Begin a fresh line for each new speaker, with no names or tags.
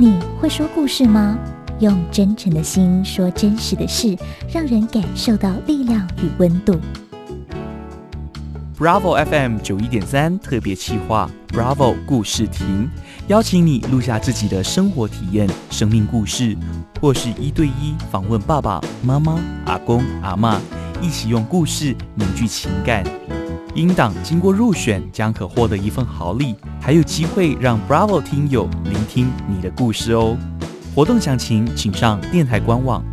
你会说故事吗？用真诚的心说真实的事，让人感受到力量与温度。
Bravo FM 九一点三特别企划 Bravo 故事亭，邀请你录下自己的生活体验、生命故事，或是一对一访问爸爸妈妈、阿公阿嬷，一起用故事凝聚情感。音档经过入选，将可获得一份好礼，还有机会让 Bravo 听友聆听你的故事哦。活动详情请上电台官网。